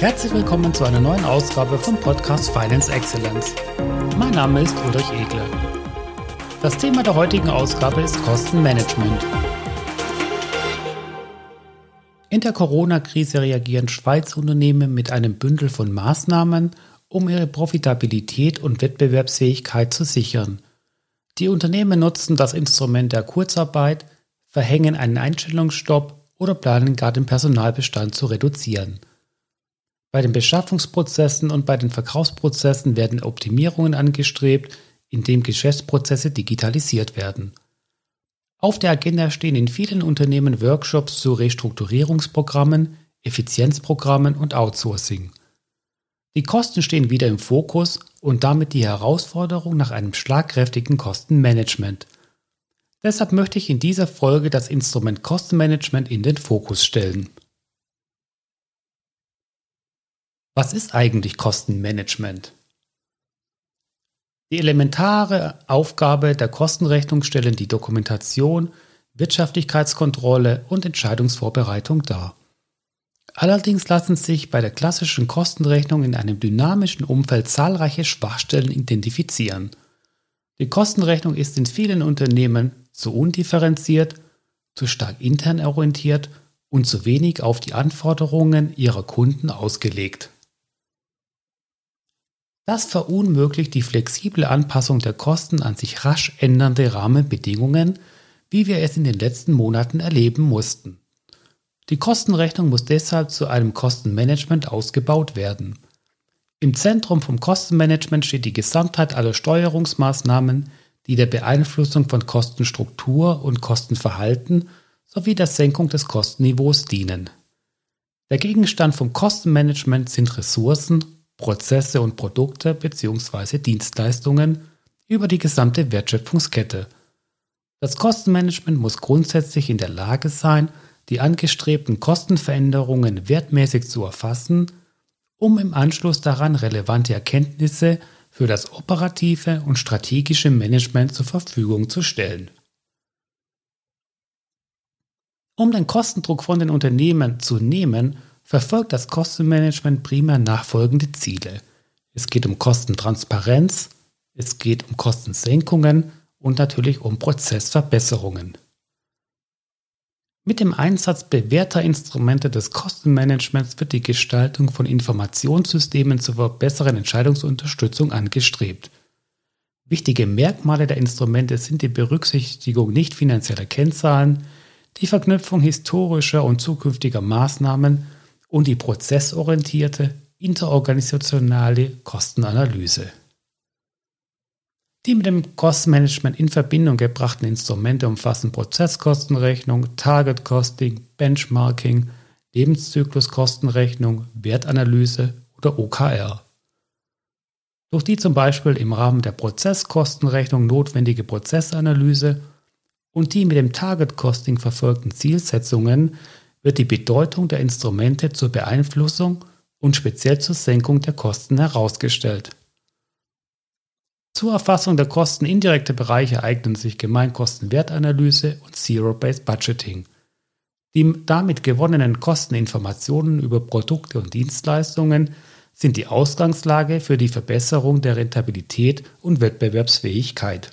Herzlich willkommen zu einer neuen Ausgabe vom Podcast Finance Excellence. Mein Name ist Ulrich Egle. Das Thema der heutigen Ausgabe ist Kostenmanagement. In der Corona-Krise reagieren Schweizer Unternehmen mit einem Bündel von Maßnahmen, um ihre Profitabilität und Wettbewerbsfähigkeit zu sichern. Die Unternehmen nutzen das Instrument der Kurzarbeit, verhängen einen Einstellungsstopp oder planen gar den Personalbestand zu reduzieren. Bei den Beschaffungsprozessen und bei den Verkaufsprozessen werden Optimierungen angestrebt, indem Geschäftsprozesse digitalisiert werden. Auf der Agenda stehen in vielen Unternehmen Workshops zu Restrukturierungsprogrammen, Effizienzprogrammen und Outsourcing. Die Kosten stehen wieder im Fokus und damit die Herausforderung nach einem schlagkräftigen Kostenmanagement. Deshalb möchte ich in dieser Folge das Instrument Kostenmanagement in den Fokus stellen. Was ist eigentlich Kostenmanagement? Die elementare Aufgabe der Kostenrechnung stellen die Dokumentation, Wirtschaftlichkeitskontrolle und Entscheidungsvorbereitung dar. Allerdings lassen sich bei der klassischen Kostenrechnung in einem dynamischen Umfeld zahlreiche Schwachstellen identifizieren. Die Kostenrechnung ist in vielen Unternehmen zu undifferenziert, zu stark intern orientiert und zu wenig auf die Anforderungen ihrer Kunden ausgelegt. Das verunmöglicht die flexible Anpassung der Kosten an sich rasch ändernde Rahmenbedingungen, wie wir es in den letzten Monaten erleben mussten. Die Kostenrechnung muss deshalb zu einem Kostenmanagement ausgebaut werden. Im Zentrum vom Kostenmanagement steht die Gesamtheit aller Steuerungsmaßnahmen, die der Beeinflussung von Kostenstruktur und Kostenverhalten sowie der Senkung des Kostenniveaus dienen. Der Gegenstand vom Kostenmanagement sind Ressourcen, Prozesse und Produkte bzw. Dienstleistungen über die gesamte Wertschöpfungskette. Das Kostenmanagement muss grundsätzlich in der Lage sein, die angestrebten Kostenveränderungen wertmäßig zu erfassen, um im Anschluss daran relevante Erkenntnisse für das operative und strategische Management zur Verfügung zu stellen. Um den Kostendruck von den Unternehmen zu nehmen, verfolgt das Kostenmanagement primär nachfolgende Ziele. Es geht um Kostentransparenz, es geht um Kostensenkungen und natürlich um Prozessverbesserungen. Mit dem Einsatz bewährter Instrumente des Kostenmanagements wird die Gestaltung von Informationssystemen zur besseren Entscheidungsunterstützung angestrebt. Wichtige Merkmale der Instrumente sind die Berücksichtigung nicht finanzieller Kennzahlen, die Verknüpfung historischer und zukünftiger Maßnahmen und die prozessorientierte, interorganisationale Kostenanalyse. Die mit dem Kostenmanagement in Verbindung gebrachten Instrumente umfassen Prozesskostenrechnung, Target Costing, Benchmarking, Lebenszykluskostenrechnung, Wertanalyse oder OKR. Durch die zum Beispiel im Rahmen der Prozesskostenrechnung notwendige Prozessanalyse und die mit dem Target Costing verfolgten Zielsetzungen wird die Bedeutung der Instrumente zur Beeinflussung und speziell zur Senkung der Kosten herausgestellt. Zur Erfassung der Kosten indirekter Bereiche eignen sich Gemeinkostenwertanalyse und Zero-Based Budgeting. Die damit gewonnenen Kosteninformationen über Produkte und Dienstleistungen sind die Ausgangslage für die Verbesserung der Rentabilität und Wettbewerbsfähigkeit.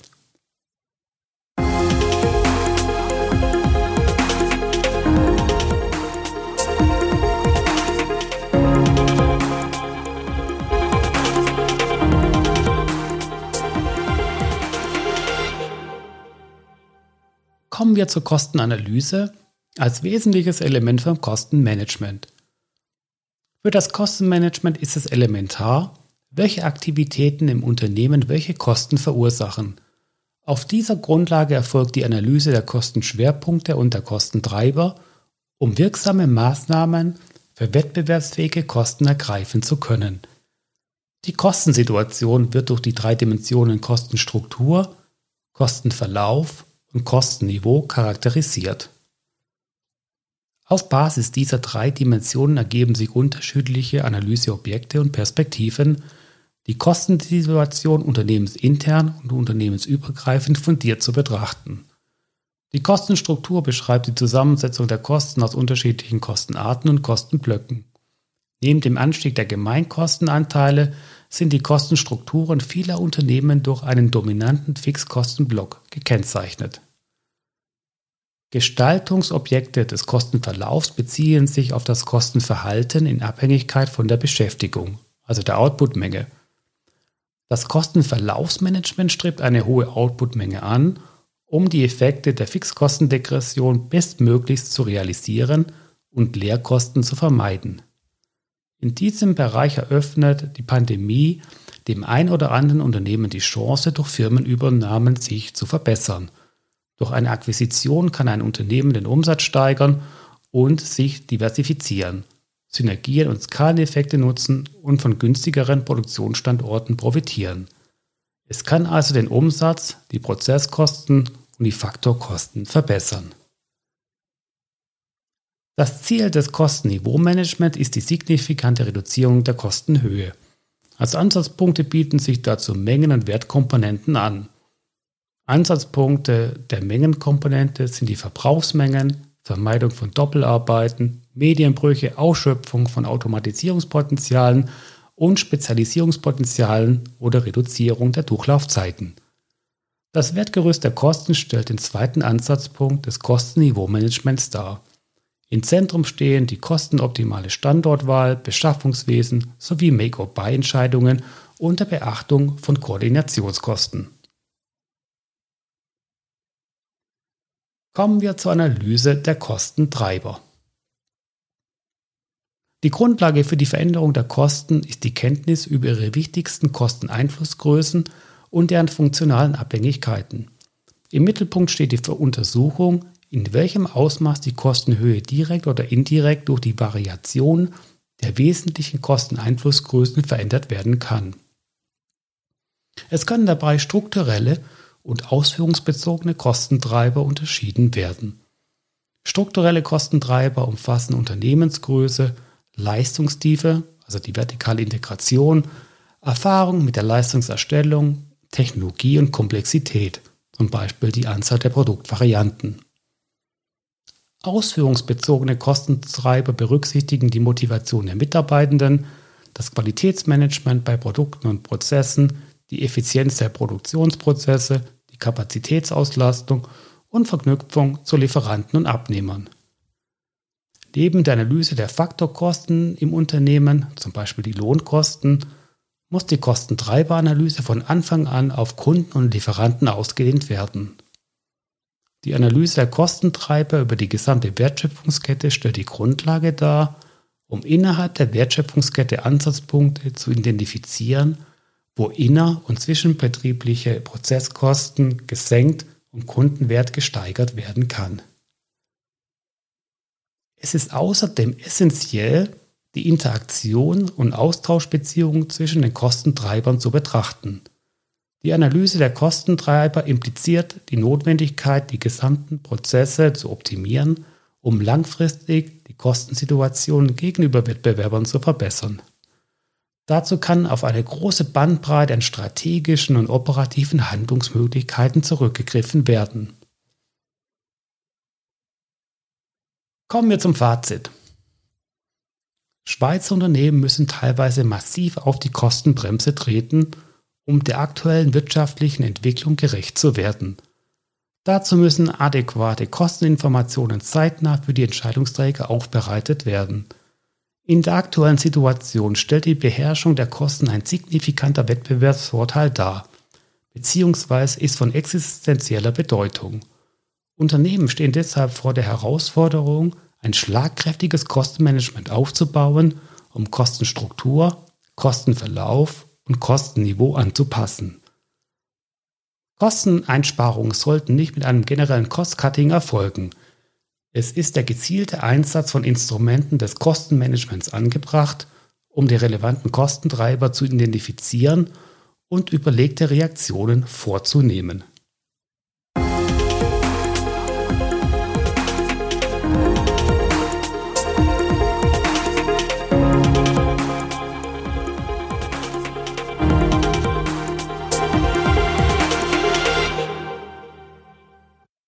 Kommen wir zur Kostenanalyse als wesentliches Element vom Kostenmanagement. Für das Kostenmanagement ist es elementar, welche Aktivitäten im Unternehmen welche Kosten verursachen. Auf dieser Grundlage erfolgt die Analyse der Kostenschwerpunkte und der Kostentreiber, um wirksame Maßnahmen für wettbewerbsfähige Kosten ergreifen zu können. Die Kostensituation wird durch die drei Dimensionen Kostenstruktur, Kostenverlauf und Kostenniveau charakterisiert. Auf Basis dieser drei Dimensionen ergeben sich unterschiedliche Analyseobjekte und Perspektiven, die Kostensituation unternehmensintern und unternehmensübergreifend fundiert zu betrachten. Die Kostenstruktur beschreibt die Zusammensetzung der Kosten aus unterschiedlichen Kostenarten und Kostenblöcken. Neben dem Anstieg der Gemeinkostenanteile sind die Kostenstrukturen vieler Unternehmen durch einen dominanten Fixkostenblock gekennzeichnet. Gestaltungsobjekte des Kostenverlaufs beziehen sich auf das Kostenverhalten in Abhängigkeit von der Beschäftigung, also der Outputmenge. Das Kostenverlaufsmanagement strebt eine hohe Outputmenge an, um die Effekte der Fixkostendegression bestmöglichst zu realisieren und Leerkosten zu vermeiden. In diesem Bereich eröffnet die Pandemie dem ein oder anderen Unternehmen die Chance, durch Firmenübernahmen sich zu verbessern. Durch eine Akquisition kann ein Unternehmen den Umsatz steigern und sich diversifizieren, Synergien und Skaleneffekte nutzen und von günstigeren Produktionsstandorten profitieren. Es kann also den Umsatz, die Prozesskosten und die Faktorkosten verbessern. Das Ziel des Kostenniveaumanagements ist die signifikante Reduzierung der Kostenhöhe. Als Ansatzpunkte bieten sich dazu Mengen- und Wertkomponenten an. Ansatzpunkte der Mengenkomponente sind die Verbrauchsmengen, Vermeidung von Doppelarbeiten, Medienbrüche, Ausschöpfung von Automatisierungspotenzialen und Spezialisierungspotenzialen oder Reduzierung der Durchlaufzeiten. Das Wertgerüst der Kosten stellt den zweiten Ansatzpunkt des Kostenniveaumanagements dar. Im Zentrum stehen die kostenoptimale Standortwahl, Beschaffungswesen sowie Make-or-Buy-Entscheidungen unter Beachtung von Koordinationskosten. Kommen wir zur Analyse der Kostentreiber. Die Grundlage für die Veränderung der Kosten ist die Kenntnis über ihre wichtigsten Kosteneinflussgrößen und deren funktionalen Abhängigkeiten. Im Mittelpunkt steht die Untersuchung, in welchem Ausmaß die Kostenhöhe direkt oder indirekt durch die Variation der wesentlichen Kosteneinflussgrößen verändert werden kann. Es können dabei strukturelle und ausführungsbezogene Kostentreiber unterschieden werden. Strukturelle Kostentreiber umfassen Unternehmensgröße, Leistungstiefe, also die vertikale Integration, Erfahrung mit der Leistungserstellung, Technologie und Komplexität, zum Beispiel die Anzahl der Produktvarianten. Ausführungsbezogene Kostentreiber berücksichtigen die Motivation der Mitarbeitenden, das Qualitätsmanagement bei Produkten und Prozessen, die Effizienz der Produktionsprozesse, die Kapazitätsauslastung und Verknüpfung zu Lieferanten und Abnehmern. Neben der Analyse der Faktorkosten im Unternehmen, zum Beispiel die Lohnkosten, muss die Kostentreiberanalyse von Anfang an auf Kunden und Lieferanten ausgedehnt werden. Die Analyse der Kostentreiber über die gesamte Wertschöpfungskette stellt die Grundlage dar, um innerhalb der Wertschöpfungskette Ansatzpunkte zu identifizieren, wo inner- und zwischenbetriebliche Prozesskosten gesenkt und Kundenwert gesteigert werden kann. Es ist außerdem essentiell, die Interaktion und Austauschbeziehungen zwischen den Kostentreibern zu betrachten. Die Analyse der Kostentreiber impliziert die Notwendigkeit, die gesamten Prozesse zu optimieren, um langfristig die Kostensituation gegenüber Wettbewerbern zu verbessern. Dazu kann auf eine große Bandbreite an strategischen und operativen Handlungsmöglichkeiten zurückgegriffen werden. Kommen wir zum Fazit. Schweizer Unternehmen müssen teilweise massiv auf die Kostenbremse treten, um der aktuellen wirtschaftlichen Entwicklung gerecht zu werden. Dazu müssen adäquate Kosteninformationen zeitnah für die Entscheidungsträger aufbereitet werden. In der aktuellen Situation stellt die Beherrschung der Kosten ein signifikanter Wettbewerbsvorteil dar, beziehungsweise ist von existenzieller Bedeutung. Unternehmen stehen deshalb vor der Herausforderung, ein schlagkräftiges Kostenmanagement aufzubauen, um Kostenstruktur, Kostenverlauf und Kostenniveau anzupassen. Kosteneinsparungen sollten nicht mit einem generellen Cost-Cutting erfolgen. Es ist der gezielte Einsatz von Instrumenten des Kostenmanagements angebracht, um die relevanten Kostentreiber zu identifizieren und überlegte Reaktionen vorzunehmen.